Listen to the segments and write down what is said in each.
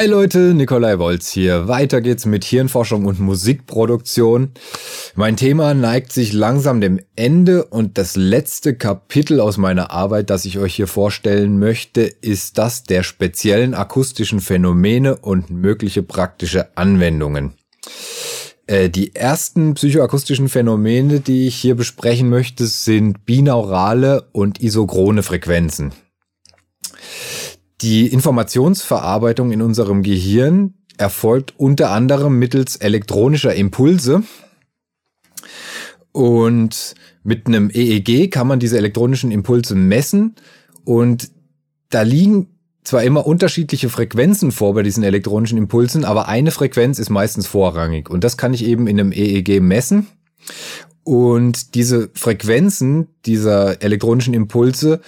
Hi Leute, Nikolai Wolz hier. Weiter geht's mit Hirnforschung und Musikproduktion. Mein Thema neigt sich langsam dem Ende und das letzte Kapitel aus meiner Arbeit, das ich euch hier vorstellen möchte, ist das der speziellen akustischen Phänomene und mögliche praktische Anwendungen. Äh, die ersten psychoakustischen Phänomene, die ich hier besprechen möchte, sind binaurale und isochrone Frequenzen. Die Informationsverarbeitung in unserem Gehirn erfolgt unter anderem mittels elektronischer Impulse. Und mit einem EEG kann man diese elektronischen Impulse messen. Und da liegen zwar immer unterschiedliche Frequenzen vor bei diesen elektronischen Impulsen, aber eine Frequenz ist meistens vorrangig. Und das kann ich eben in einem EEG messen. Und diese Frequenzen dieser elektronischen Impulse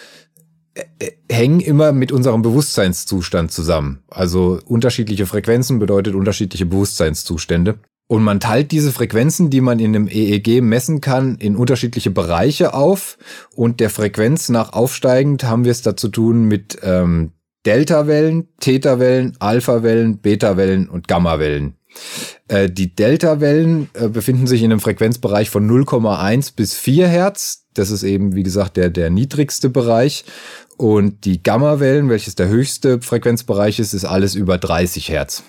hängen immer mit unserem Bewusstseinszustand zusammen. Also unterschiedliche Frequenzen bedeutet unterschiedliche Bewusstseinszustände. Und man teilt diese Frequenzen, die man in einem EEG messen kann, in unterschiedliche Bereiche auf. Und der Frequenz nach aufsteigend haben wir es dazu tun mit ähm, Delta-Wellen, Theta-Wellen, Alpha-Wellen, Beta-Wellen und Gamma-Wellen. Äh, die Delta-Wellen äh, befinden sich in einem Frequenzbereich von 0,1 bis 4 Hertz. Das ist eben, wie gesagt, der, der niedrigste Bereich. Und die Gamma-Wellen, welches der höchste Frequenzbereich ist, ist alles über 30 Hertz.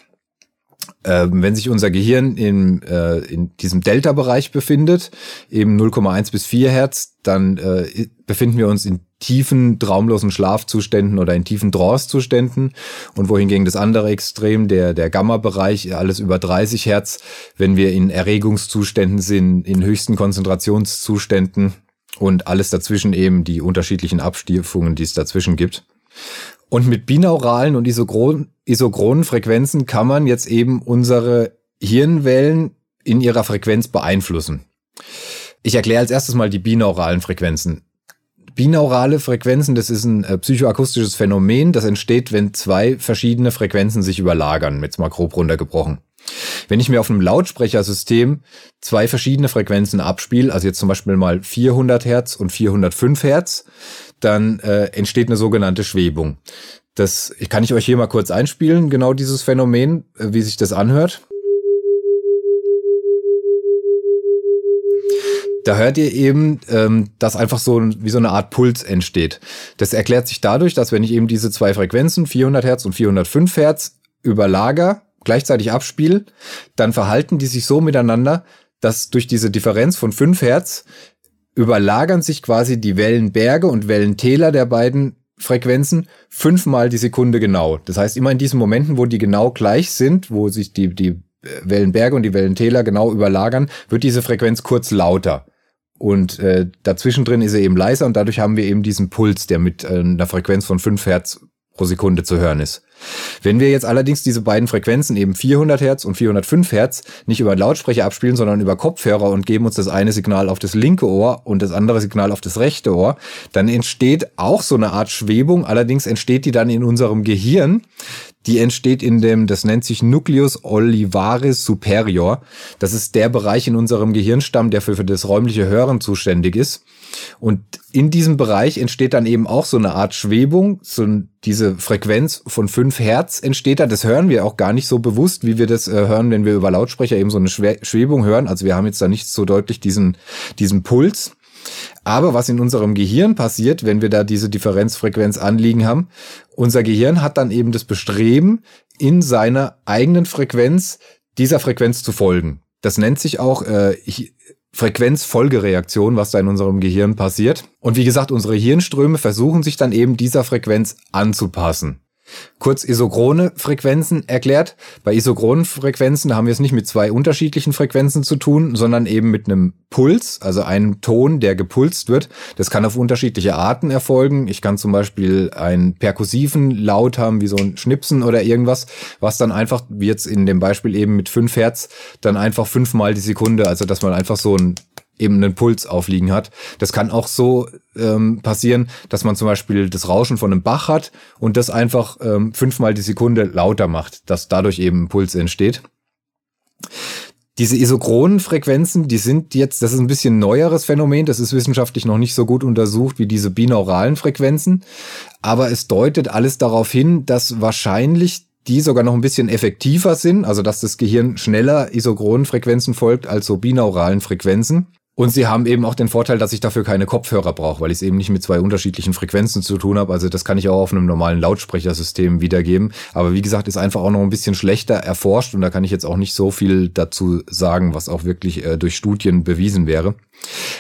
Ähm, wenn sich unser Gehirn in, äh, in diesem Delta-Bereich befindet, eben 0,1 bis 4 Hertz, dann äh, befinden wir uns in tiefen, traumlosen Schlafzuständen oder in tiefen Trance-Zuständen. Und wohingegen das andere Extrem, der, der Gamma-Bereich, alles über 30 Hertz, wenn wir in Erregungszuständen sind, in höchsten Konzentrationszuständen und alles dazwischen eben die unterschiedlichen Abstufungen, die es dazwischen gibt. Und mit binauralen und isochron, isochronen Frequenzen kann man jetzt eben unsere Hirnwellen in ihrer Frequenz beeinflussen. Ich erkläre als erstes mal die binauralen Frequenzen. Binaurale Frequenzen, das ist ein äh, psychoakustisches Phänomen, das entsteht, wenn zwei verschiedene Frequenzen sich überlagern, jetzt mal grob runtergebrochen. Wenn ich mir auf einem Lautsprechersystem zwei verschiedene Frequenzen abspiele, also jetzt zum Beispiel mal 400 Hertz und 405 Hertz, dann äh, entsteht eine sogenannte Schwebung. Das kann ich euch hier mal kurz einspielen, genau dieses Phänomen, äh, wie sich das anhört. Da hört ihr eben, ähm, dass einfach so wie so eine Art Puls entsteht. Das erklärt sich dadurch, dass wenn ich eben diese zwei Frequenzen, 400 Hertz und 405 Hertz, überlager, gleichzeitig abspiele, dann verhalten die sich so miteinander, dass durch diese Differenz von 5 Hertz überlagern sich quasi die Wellenberge und Wellentäler der beiden Frequenzen fünfmal die Sekunde genau. Das heißt, immer in diesen Momenten, wo die genau gleich sind, wo sich die, die Wellenberge und die Wellentäler genau überlagern, wird diese Frequenz kurz lauter. Und äh, dazwischen drin ist er eben leiser und dadurch haben wir eben diesen Puls, der mit äh, einer Frequenz von 5 Hertz pro Sekunde zu hören ist. Wenn wir jetzt allerdings diese beiden Frequenzen, eben 400 Hertz und 405 Hertz, nicht über Lautsprecher abspielen, sondern über Kopfhörer und geben uns das eine Signal auf das linke Ohr und das andere Signal auf das rechte Ohr, dann entsteht auch so eine Art Schwebung. Allerdings entsteht die dann in unserem Gehirn. Die entsteht in dem, das nennt sich Nucleus olivaris superior. Das ist der Bereich in unserem Gehirnstamm, der für, für das räumliche Hören zuständig ist. Und in diesem Bereich entsteht dann eben auch so eine Art Schwebung, so diese Frequenz von 5 Hertz entsteht da. Das hören wir auch gar nicht so bewusst, wie wir das äh, hören, wenn wir über Lautsprecher eben so eine Schwebung hören. Also wir haben jetzt da nicht so deutlich diesen, diesen Puls. Aber was in unserem Gehirn passiert, wenn wir da diese Differenzfrequenz anliegen haben, unser Gehirn hat dann eben das Bestreben, in seiner eigenen Frequenz dieser Frequenz zu folgen. Das nennt sich auch äh, Frequenzfolgereaktion, was da in unserem Gehirn passiert. Und wie gesagt, unsere Hirnströme versuchen sich dann eben dieser Frequenz anzupassen. Kurz isochrone Frequenzen erklärt. Bei isochronen Frequenzen haben wir es nicht mit zwei unterschiedlichen Frequenzen zu tun, sondern eben mit einem Puls, also einem Ton, der gepulst wird. Das kann auf unterschiedliche Arten erfolgen. Ich kann zum Beispiel einen perkussiven Laut haben, wie so ein Schnipsen oder irgendwas, was dann einfach, wie jetzt in dem Beispiel eben mit 5 Hertz, dann einfach fünfmal die Sekunde, also dass man einfach so ein eben einen Puls aufliegen hat. Das kann auch so ähm, passieren, dass man zum Beispiel das Rauschen von einem Bach hat und das einfach ähm, fünfmal die Sekunde lauter macht, dass dadurch eben ein Puls entsteht. Diese isochronen Frequenzen, die sind jetzt, das ist ein bisschen neueres Phänomen, das ist wissenschaftlich noch nicht so gut untersucht wie diese binauralen Frequenzen, aber es deutet alles darauf hin, dass wahrscheinlich die sogar noch ein bisschen effektiver sind, also dass das Gehirn schneller isochronen Frequenzen folgt als so binauralen Frequenzen. Und sie haben eben auch den Vorteil, dass ich dafür keine Kopfhörer brauche, weil ich es eben nicht mit zwei unterschiedlichen Frequenzen zu tun habe. Also das kann ich auch auf einem normalen Lautsprechersystem wiedergeben. Aber wie gesagt, ist einfach auch noch ein bisschen schlechter erforscht und da kann ich jetzt auch nicht so viel dazu sagen, was auch wirklich äh, durch Studien bewiesen wäre.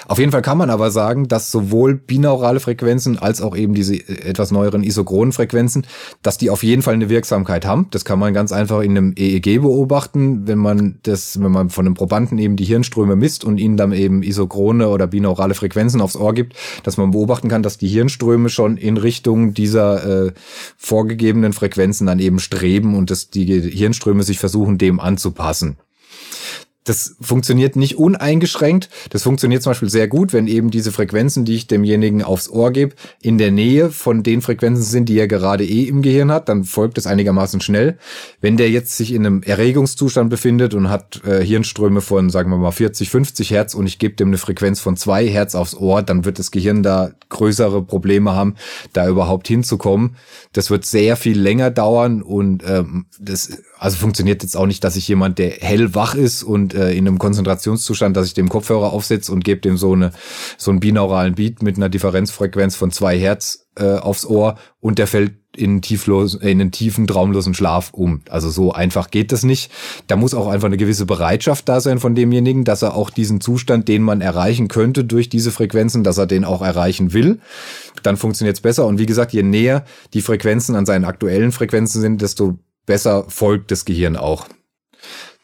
Auf jeden Fall kann man aber sagen, dass sowohl binaurale Frequenzen als auch eben diese äh, etwas neueren isochronen Frequenzen, dass die auf jeden Fall eine Wirksamkeit haben. Das kann man ganz einfach in einem EEG beobachten, wenn man das, wenn man von einem Probanden eben die Hirnströme misst und ihnen dann eben isochrone oder binaurale Frequenzen aufs Ohr gibt, dass man beobachten kann, dass die Hirnströme schon in Richtung dieser äh, vorgegebenen Frequenzen dann eben streben und dass die Hirnströme sich versuchen, dem anzupassen das funktioniert nicht uneingeschränkt. Das funktioniert zum Beispiel sehr gut, wenn eben diese Frequenzen, die ich demjenigen aufs Ohr gebe, in der Nähe von den Frequenzen sind, die er gerade eh im Gehirn hat, dann folgt es einigermaßen schnell. Wenn der jetzt sich in einem Erregungszustand befindet und hat äh, Hirnströme von, sagen wir mal, 40, 50 Hertz und ich gebe dem eine Frequenz von zwei Hertz aufs Ohr, dann wird das Gehirn da größere Probleme haben, da überhaupt hinzukommen. Das wird sehr viel länger dauern und ähm, das also funktioniert jetzt auch nicht, dass ich jemand, der hellwach ist und äh, in einem Konzentrationszustand, dass ich dem Kopfhörer aufsetze und gebe dem so eine so einen binauralen Beat mit einer Differenzfrequenz von zwei Hertz äh, aufs Ohr und der fällt in, tieflos, in einen tiefen, traumlosen Schlaf um. Also so einfach geht das nicht. Da muss auch einfach eine gewisse Bereitschaft da sein von demjenigen, dass er auch diesen Zustand, den man erreichen könnte durch diese Frequenzen, dass er den auch erreichen will. Dann funktioniert es besser. Und wie gesagt, je näher die Frequenzen an seinen aktuellen Frequenzen sind, desto besser folgt das Gehirn auch.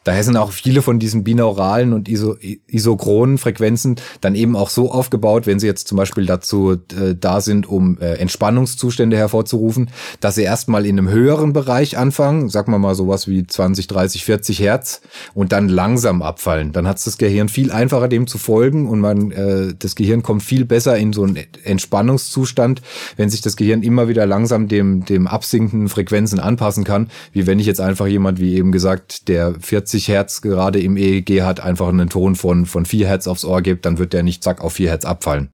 Daher sind auch viele von diesen binauralen und iso isochronen Frequenzen dann eben auch so aufgebaut, wenn sie jetzt zum Beispiel dazu äh, da sind, um äh, Entspannungszustände hervorzurufen, dass sie erstmal in einem höheren Bereich anfangen, sagen wir mal sowas wie 20, 30, 40 Hertz und dann langsam abfallen. Dann hat das Gehirn viel einfacher dem zu folgen und man äh, das Gehirn kommt viel besser in so einen Entspannungszustand, wenn sich das Gehirn immer wieder langsam dem dem absinkenden Frequenzen anpassen kann, wie wenn ich jetzt einfach jemand wie eben gesagt, der 40 70 Hertz gerade im EEG hat, einfach einen Ton von, von 4 Hertz aufs Ohr gibt, dann wird der nicht zack auf 4 Hertz abfallen.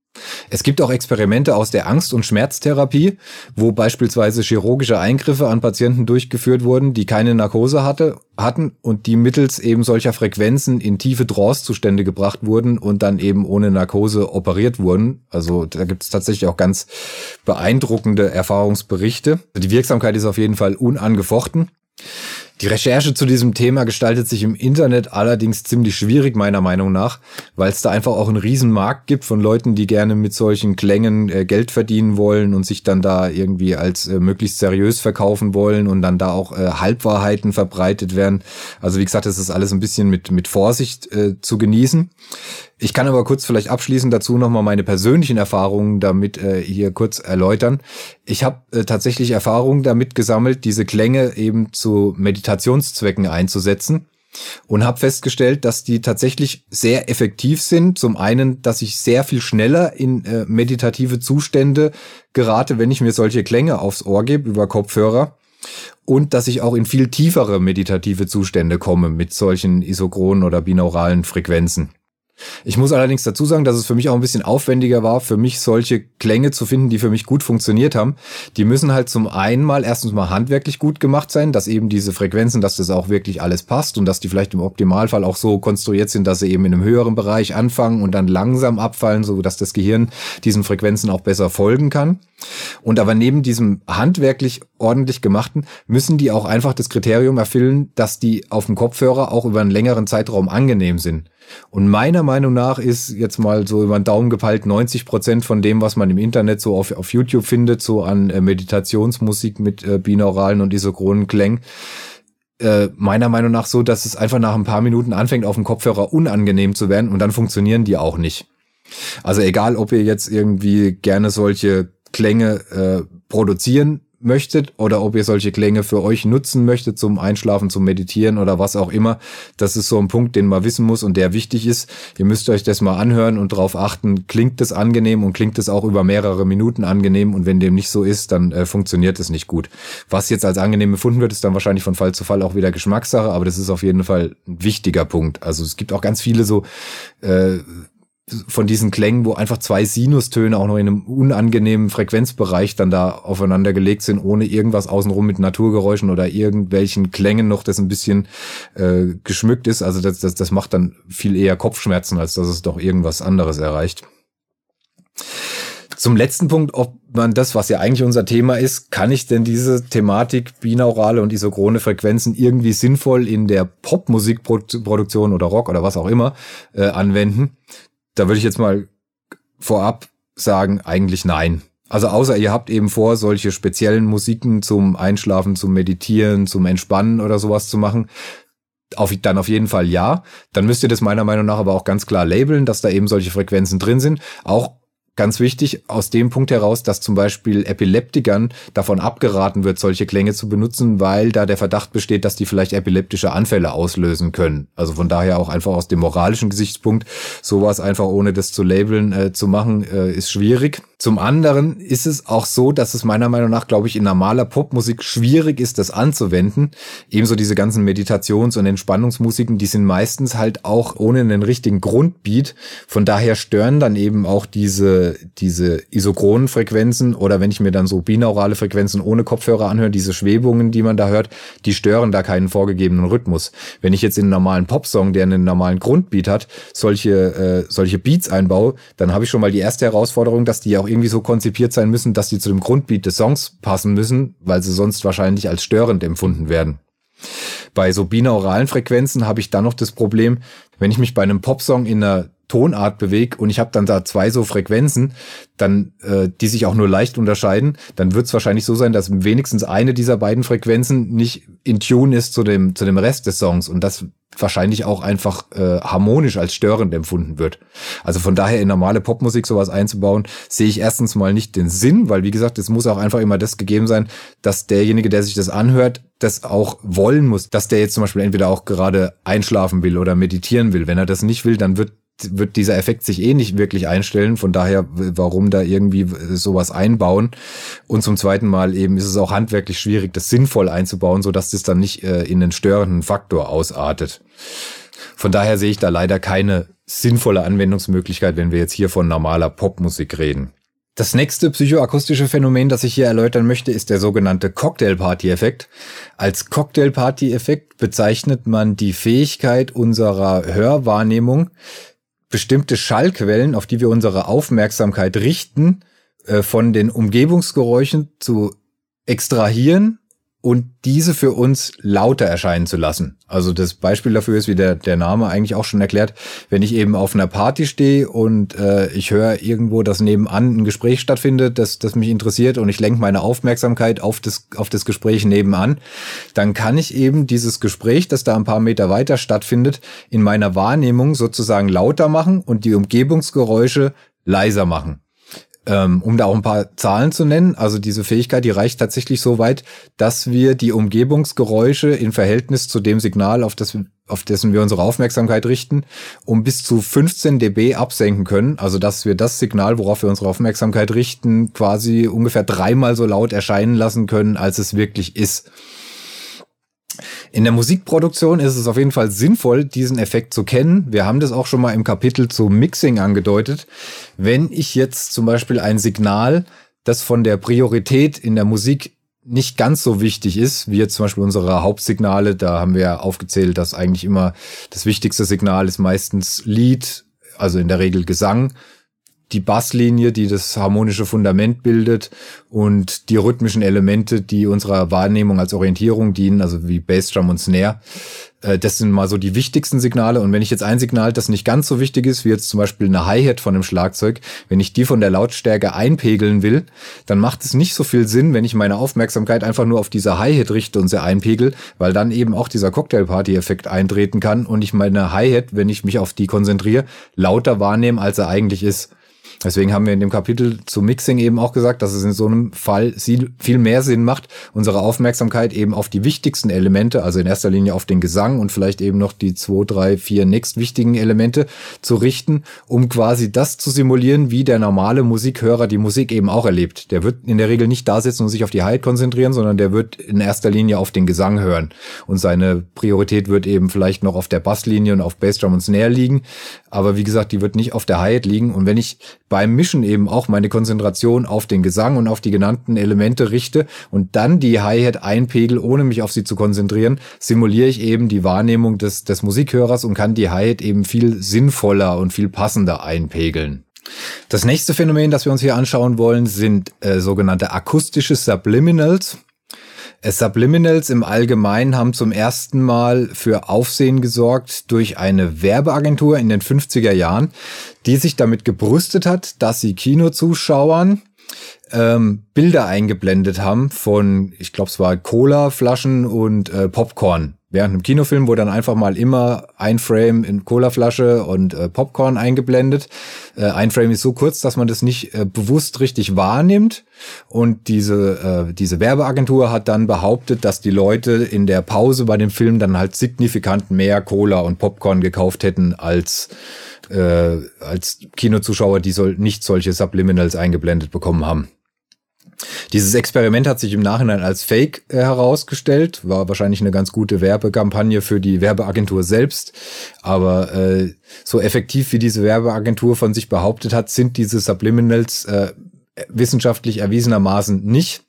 Es gibt auch Experimente aus der Angst- und Schmerztherapie, wo beispielsweise chirurgische Eingriffe an Patienten durchgeführt wurden, die keine Narkose hatte, hatten und die mittels eben solcher Frequenzen in tiefe Trance-Zustände gebracht wurden und dann eben ohne Narkose operiert wurden. Also da gibt es tatsächlich auch ganz beeindruckende Erfahrungsberichte. Die Wirksamkeit ist auf jeden Fall unangefochten. Die Recherche zu diesem Thema gestaltet sich im Internet allerdings ziemlich schwierig, meiner Meinung nach, weil es da einfach auch einen riesen Markt gibt von Leuten, die gerne mit solchen Klängen äh, Geld verdienen wollen und sich dann da irgendwie als äh, möglichst seriös verkaufen wollen und dann da auch äh, Halbwahrheiten verbreitet werden. Also wie gesagt, das ist alles ein bisschen mit, mit Vorsicht äh, zu genießen. Ich kann aber kurz vielleicht abschließend dazu nochmal meine persönlichen Erfahrungen damit äh, hier kurz erläutern. Ich habe äh, tatsächlich Erfahrungen damit gesammelt, diese Klänge eben zu Meditationszwecken einzusetzen und habe festgestellt, dass die tatsächlich sehr effektiv sind. Zum einen, dass ich sehr viel schneller in äh, meditative Zustände gerate, wenn ich mir solche Klänge aufs Ohr gebe über Kopfhörer. Und dass ich auch in viel tiefere meditative Zustände komme mit solchen isochronen oder binauralen Frequenzen. Ich muss allerdings dazu sagen, dass es für mich auch ein bisschen aufwendiger war, für mich solche Klänge zu finden, die für mich gut funktioniert haben. Die müssen halt zum einen mal erstens mal handwerklich gut gemacht sein, dass eben diese Frequenzen, dass das auch wirklich alles passt und dass die vielleicht im Optimalfall auch so konstruiert sind, dass sie eben in einem höheren Bereich anfangen und dann langsam abfallen, so dass das Gehirn diesen Frequenzen auch besser folgen kann. Und aber neben diesem handwerklich ordentlich gemachten müssen die auch einfach das Kriterium erfüllen, dass die auf dem Kopfhörer auch über einen längeren Zeitraum angenehm sind. Und meiner Meinung nach ist jetzt mal so über den Daumen gepeilt 90 Prozent von dem, was man im Internet so auf, auf YouTube findet, so an äh, Meditationsmusik mit äh, binauralen und isochronen Klängen, äh, meiner Meinung nach so, dass es einfach nach ein paar Minuten anfängt, auf dem Kopfhörer unangenehm zu werden und dann funktionieren die auch nicht. Also egal, ob ihr jetzt irgendwie gerne solche Klänge äh, produzieren möchtet oder ob ihr solche Klänge für euch nutzen möchtet zum Einschlafen, zum Meditieren oder was auch immer. Das ist so ein Punkt, den man wissen muss und der wichtig ist. Ihr müsst euch das mal anhören und darauf achten, klingt es angenehm und klingt es auch über mehrere Minuten angenehm und wenn dem nicht so ist, dann äh, funktioniert es nicht gut. Was jetzt als angenehm befunden wird, ist dann wahrscheinlich von Fall zu Fall auch wieder Geschmackssache, aber das ist auf jeden Fall ein wichtiger Punkt. Also es gibt auch ganz viele so äh, von diesen Klängen, wo einfach zwei Sinustöne auch noch in einem unangenehmen Frequenzbereich dann da aufeinander gelegt sind, ohne irgendwas außenrum mit Naturgeräuschen oder irgendwelchen Klängen noch, das ein bisschen äh, geschmückt ist. Also das, das, das macht dann viel eher Kopfschmerzen, als dass es doch irgendwas anderes erreicht. Zum letzten Punkt, ob man das, was ja eigentlich unser Thema ist, kann ich denn diese Thematik binaurale und isochrone Frequenzen irgendwie sinnvoll in der Popmusikproduktion oder Rock oder was auch immer äh, anwenden? Da würde ich jetzt mal vorab sagen, eigentlich nein. Also außer ihr habt eben vor, solche speziellen Musiken zum Einschlafen, zum Meditieren, zum Entspannen oder sowas zu machen, auf, dann auf jeden Fall ja. Dann müsst ihr das meiner Meinung nach aber auch ganz klar labeln, dass da eben solche Frequenzen drin sind. Auch Ganz wichtig aus dem Punkt heraus, dass zum Beispiel Epileptikern davon abgeraten wird, solche Klänge zu benutzen, weil da der Verdacht besteht, dass die vielleicht epileptische Anfälle auslösen können. Also von daher auch einfach aus dem moralischen Gesichtspunkt, sowas einfach ohne das zu labeln äh, zu machen, äh, ist schwierig. Zum anderen ist es auch so, dass es meiner Meinung nach, glaube ich, in normaler Popmusik schwierig ist, das anzuwenden. Ebenso diese ganzen Meditations- und Entspannungsmusiken, die sind meistens halt auch ohne einen richtigen Grundbeat. Von daher stören dann eben auch diese, diese isochronen Frequenzen oder wenn ich mir dann so binaurale Frequenzen ohne Kopfhörer anhöre, diese Schwebungen, die man da hört, die stören da keinen vorgegebenen Rhythmus. Wenn ich jetzt in einen normalen Popsong, der einen normalen Grundbeat hat, solche, äh, solche Beats einbaue, dann habe ich schon mal die erste Herausforderung, dass die auch irgendwie so konzipiert sein müssen, dass die zu dem Grundbeat des Songs passen müssen, weil sie sonst wahrscheinlich als störend empfunden werden. Bei so binauralen Frequenzen habe ich dann noch das Problem, wenn ich mich bei einem Popsong in einer Tonart bewege und ich habe dann da zwei so Frequenzen, dann äh, die sich auch nur leicht unterscheiden, dann wird es wahrscheinlich so sein, dass wenigstens eine dieser beiden Frequenzen nicht in Tune ist zu dem zu dem Rest des Songs und das wahrscheinlich auch einfach äh, harmonisch als störend empfunden wird. Also von daher in normale Popmusik sowas einzubauen, sehe ich erstens mal nicht den Sinn, weil wie gesagt, es muss auch einfach immer das gegeben sein, dass derjenige, der sich das anhört, das auch wollen muss, dass der jetzt zum Beispiel entweder auch gerade einschlafen will oder meditieren will. Wenn er das nicht will, dann wird wird dieser Effekt sich eh nicht wirklich einstellen. Von daher, warum da irgendwie sowas einbauen? Und zum zweiten Mal eben ist es auch handwerklich schwierig, das sinnvoll einzubauen, so das dann nicht äh, in einen störenden Faktor ausartet. Von daher sehe ich da leider keine sinnvolle Anwendungsmöglichkeit, wenn wir jetzt hier von normaler Popmusik reden. Das nächste psychoakustische Phänomen, das ich hier erläutern möchte, ist der sogenannte Cocktail-Party-Effekt. Als Cocktail-Party-Effekt bezeichnet man die Fähigkeit unserer Hörwahrnehmung, bestimmte Schallquellen, auf die wir unsere Aufmerksamkeit richten, äh, von den Umgebungsgeräuschen zu extrahieren und diese für uns lauter erscheinen zu lassen. Also das Beispiel dafür ist, wie der, der Name eigentlich auch schon erklärt, wenn ich eben auf einer Party stehe und äh, ich höre irgendwo, dass nebenan ein Gespräch stattfindet, das, das mich interessiert und ich lenke meine Aufmerksamkeit auf das, auf das Gespräch nebenan, dann kann ich eben dieses Gespräch, das da ein paar Meter weiter stattfindet, in meiner Wahrnehmung sozusagen lauter machen und die Umgebungsgeräusche leiser machen. Ähm, um da auch ein paar Zahlen zu nennen, also diese Fähigkeit, die reicht tatsächlich so weit, dass wir die Umgebungsgeräusche in Verhältnis zu dem Signal, auf, das, auf dessen wir unsere Aufmerksamkeit richten, um bis zu 15 dB absenken können. Also dass wir das Signal, worauf wir unsere Aufmerksamkeit richten, quasi ungefähr dreimal so laut erscheinen lassen können, als es wirklich ist. In der Musikproduktion ist es auf jeden Fall sinnvoll, diesen Effekt zu kennen. Wir haben das auch schon mal im Kapitel zu Mixing angedeutet. Wenn ich jetzt zum Beispiel ein Signal, das von der Priorität in der Musik nicht ganz so wichtig ist, wie jetzt zum Beispiel unsere Hauptsignale, da haben wir aufgezählt, dass eigentlich immer das wichtigste Signal ist meistens Lied, also in der Regel Gesang die Basslinie, die das harmonische Fundament bildet und die rhythmischen Elemente, die unserer Wahrnehmung als Orientierung dienen, also wie Bassdrum und Snare. Äh, das sind mal so die wichtigsten Signale. Und wenn ich jetzt ein Signal, das nicht ganz so wichtig ist, wie jetzt zum Beispiel eine Hi-Hat von einem Schlagzeug, wenn ich die von der Lautstärke einpegeln will, dann macht es nicht so viel Sinn, wenn ich meine Aufmerksamkeit einfach nur auf diese Hi-Hat richte und sie einpegel, weil dann eben auch dieser Cocktail-Party-Effekt eintreten kann und ich meine Hi-Hat, wenn ich mich auf die konzentriere, lauter wahrnehme, als er eigentlich ist. Deswegen haben wir in dem Kapitel zu Mixing eben auch gesagt, dass es in so einem Fall viel mehr Sinn macht, unsere Aufmerksamkeit eben auf die wichtigsten Elemente, also in erster Linie auf den Gesang und vielleicht eben noch die zwei, drei, vier nächstwichtigen Elemente zu richten, um quasi das zu simulieren, wie der normale Musikhörer die Musik eben auch erlebt. Der wird in der Regel nicht da sitzen und sich auf die Hi konzentrieren, sondern der wird in erster Linie auf den Gesang hören. Und seine Priorität wird eben vielleicht noch auf der Basslinie und auf Bassdrum und Snare liegen. Aber wie gesagt, die wird nicht auf der Hi-Hat liegen. Und wenn ich beim Mischen eben auch meine Konzentration auf den Gesang und auf die genannten Elemente richte und dann die Hi-Hat einpegel, ohne mich auf sie zu konzentrieren, simuliere ich eben die Wahrnehmung des, des Musikhörers und kann die Hi-Hat eben viel sinnvoller und viel passender einpegeln. Das nächste Phänomen, das wir uns hier anschauen wollen, sind äh, sogenannte akustische Subliminals. Subliminals im Allgemeinen haben zum ersten Mal für Aufsehen gesorgt durch eine Werbeagentur in den 50er Jahren, die sich damit gebrüstet hat, dass sie Kinozuschauern ähm, Bilder eingeblendet haben von, ich glaube, es war Cola-Flaschen und äh, Popcorn während einem Kinofilm wurde dann einfach mal immer ein Frame in Colaflasche und äh, Popcorn eingeblendet. Äh, ein Frame ist so kurz, dass man das nicht äh, bewusst richtig wahrnimmt. Und diese, äh, diese Werbeagentur hat dann behauptet, dass die Leute in der Pause bei dem Film dann halt signifikant mehr Cola und Popcorn gekauft hätten als äh, als Kinozuschauer, die soll nicht solche Subliminals eingeblendet bekommen haben. Dieses Experiment hat sich im Nachhinein als Fake äh, herausgestellt, war wahrscheinlich eine ganz gute Werbekampagne für die Werbeagentur selbst, aber äh, so effektiv wie diese Werbeagentur von sich behauptet hat, sind diese Subliminals äh, wissenschaftlich erwiesenermaßen nicht.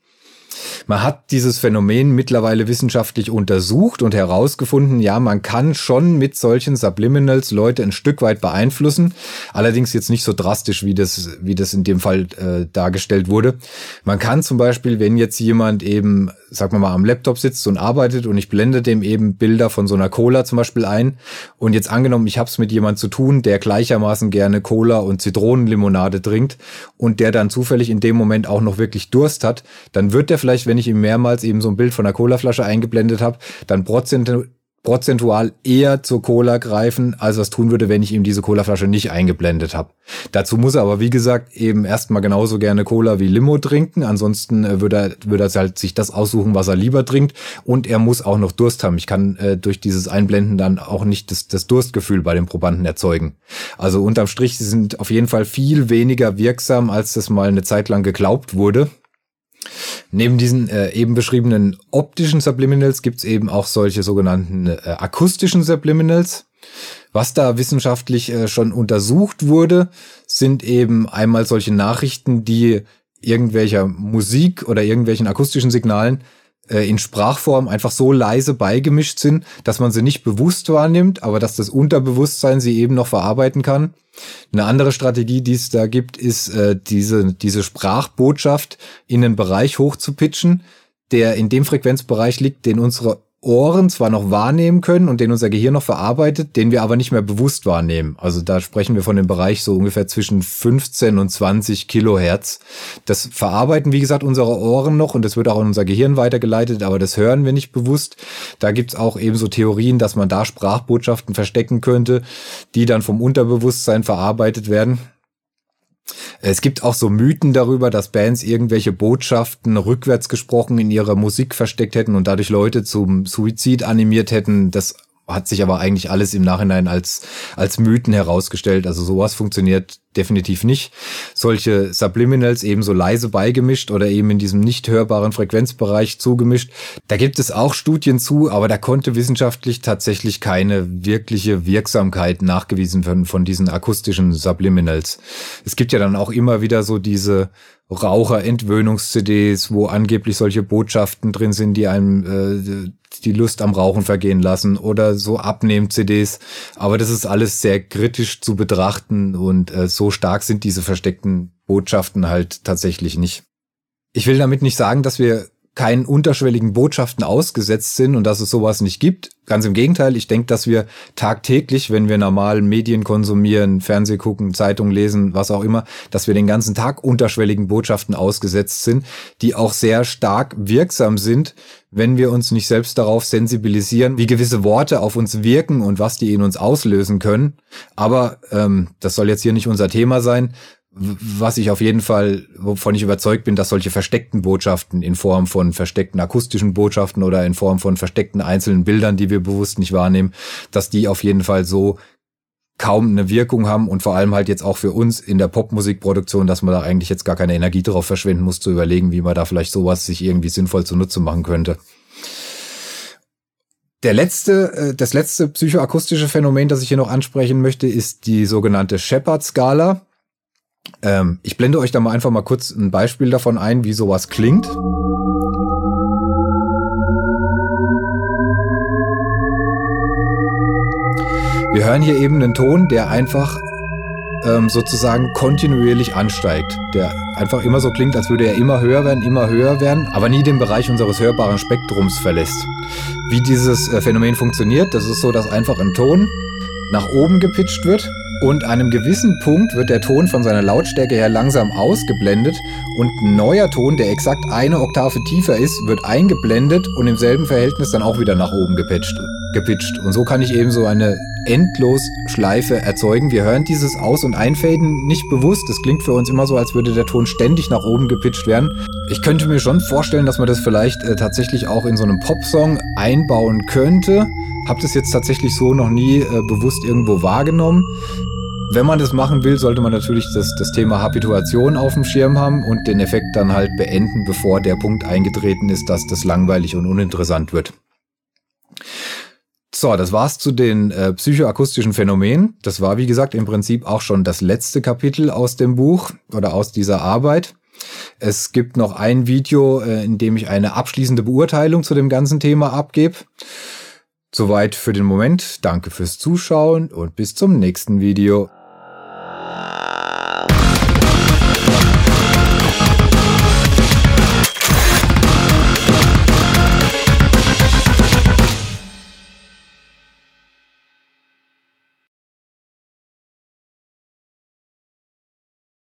Man hat dieses Phänomen mittlerweile wissenschaftlich untersucht und herausgefunden, ja, man kann schon mit solchen Subliminals Leute ein Stück weit beeinflussen. Allerdings jetzt nicht so drastisch, wie das, wie das in dem Fall äh, dargestellt wurde. Man kann zum Beispiel, wenn jetzt jemand eben, sag mal mal, am Laptop sitzt und arbeitet und ich blende dem eben Bilder von so einer Cola zum Beispiel ein und jetzt angenommen, ich habe es mit jemand zu tun, der gleichermaßen gerne Cola und Zitronenlimonade trinkt und der dann zufällig in dem Moment auch noch wirklich Durst hat, dann wird der vielleicht, wenn ich ihm mehrmals eben so ein Bild von einer Colaflasche eingeblendet habe, dann prozentual eher zur Cola greifen, als das tun würde, wenn ich ihm diese Colaflasche nicht eingeblendet habe. Dazu muss er aber, wie gesagt, eben erstmal genauso gerne Cola wie Limo trinken. Ansonsten äh, würde er, würde er halt sich das aussuchen, was er lieber trinkt. Und er muss auch noch Durst haben. Ich kann äh, durch dieses Einblenden dann auch nicht das, das Durstgefühl bei den Probanden erzeugen. Also unterm Strich, sie sind auf jeden Fall viel weniger wirksam, als das mal eine Zeit lang geglaubt wurde. Neben diesen äh, eben beschriebenen optischen Subliminals gibt es eben auch solche sogenannten äh, akustischen Subliminals. Was da wissenschaftlich äh, schon untersucht wurde, sind eben einmal solche Nachrichten, die irgendwelcher Musik oder irgendwelchen akustischen Signalen in Sprachform einfach so leise beigemischt sind, dass man sie nicht bewusst wahrnimmt, aber dass das Unterbewusstsein sie eben noch verarbeiten kann. Eine andere Strategie, die es da gibt, ist äh, diese, diese Sprachbotschaft in einen Bereich hochzupitchen, der in dem Frequenzbereich liegt, den unsere Ohren zwar noch wahrnehmen können und den unser Gehirn noch verarbeitet, den wir aber nicht mehr bewusst wahrnehmen. Also da sprechen wir von dem Bereich so ungefähr zwischen 15 und 20 Kilohertz. Das verarbeiten, wie gesagt, unsere Ohren noch und das wird auch in unser Gehirn weitergeleitet, aber das hören wir nicht bewusst. Da gibt's auch eben so Theorien, dass man da Sprachbotschaften verstecken könnte, die dann vom Unterbewusstsein verarbeitet werden. Es gibt auch so Mythen darüber, dass Bands irgendwelche Botschaften rückwärts gesprochen in ihrer Musik versteckt hätten und dadurch Leute zum Suizid animiert hätten. Das hat sich aber eigentlich alles im Nachhinein als, als Mythen herausgestellt. Also sowas funktioniert definitiv nicht. Solche Subliminals eben so leise beigemischt oder eben in diesem nicht hörbaren Frequenzbereich zugemischt. Da gibt es auch Studien zu, aber da konnte wissenschaftlich tatsächlich keine wirkliche Wirksamkeit nachgewiesen werden von diesen akustischen Subliminals. Es gibt ja dann auch immer wieder so diese Raucher-Entwöhnungs-CDs, wo angeblich solche Botschaften drin sind, die einem äh, die Lust am Rauchen vergehen lassen oder so Abnehm-CDs. Aber das ist alles sehr kritisch zu betrachten und äh, so stark sind diese versteckten Botschaften halt tatsächlich nicht. Ich will damit nicht sagen, dass wir keinen unterschwelligen Botschaften ausgesetzt sind und dass es sowas nicht gibt. Ganz im Gegenteil, ich denke, dass wir tagtäglich, wenn wir normal Medien konsumieren, Fernseh gucken, Zeitung lesen, was auch immer, dass wir den ganzen Tag unterschwelligen Botschaften ausgesetzt sind, die auch sehr stark wirksam sind, wenn wir uns nicht selbst darauf sensibilisieren, wie gewisse Worte auf uns wirken und was die in uns auslösen können. Aber ähm, das soll jetzt hier nicht unser Thema sein. Was ich auf jeden Fall, wovon ich überzeugt bin, dass solche versteckten Botschaften in Form von versteckten akustischen Botschaften oder in Form von versteckten einzelnen Bildern, die wir bewusst nicht wahrnehmen, dass die auf jeden Fall so kaum eine Wirkung haben und vor allem halt jetzt auch für uns in der Popmusikproduktion, dass man da eigentlich jetzt gar keine Energie darauf verschwenden muss, zu überlegen, wie man da vielleicht sowas sich irgendwie sinnvoll zunutze machen könnte. Der letzte, äh, das letzte psychoakustische Phänomen, das ich hier noch ansprechen möchte, ist die sogenannte Shepard-Skala. Ähm, ich blende euch da mal einfach mal kurz ein Beispiel davon ein, wie sowas klingt. Wir hören hier eben einen Ton, der einfach ähm, sozusagen kontinuierlich ansteigt. Der einfach immer so klingt, als würde er immer höher werden, immer höher werden, aber nie den Bereich unseres hörbaren Spektrums verlässt. Wie dieses äh, Phänomen funktioniert, das ist so, dass einfach ein Ton nach oben gepitcht wird und an einem gewissen Punkt wird der Ton von seiner Lautstärke her langsam ausgeblendet und ein neuer Ton, der exakt eine Oktave tiefer ist, wird eingeblendet und im selben Verhältnis dann auch wieder nach oben gepitcht. gepitcht. Und so kann ich eben so eine endlos Schleife erzeugen. Wir hören dieses Aus- und Einfaden nicht bewusst. Das klingt für uns immer so, als würde der Ton ständig nach oben gepitcht werden. Ich könnte mir schon vorstellen, dass man das vielleicht äh, tatsächlich auch in so einem Popsong einbauen könnte. Hab das jetzt tatsächlich so noch nie äh, bewusst irgendwo wahrgenommen. Wenn man das machen will, sollte man natürlich das, das Thema Habituation auf dem Schirm haben und den Effekt dann halt beenden, bevor der Punkt eingetreten ist, dass das langweilig und uninteressant wird. So, das war's zu den äh, psychoakustischen Phänomenen. Das war, wie gesagt, im Prinzip auch schon das letzte Kapitel aus dem Buch oder aus dieser Arbeit. Es gibt noch ein Video, äh, in dem ich eine abschließende Beurteilung zu dem ganzen Thema abgebe. Soweit für den Moment. Danke fürs Zuschauen und bis zum nächsten Video.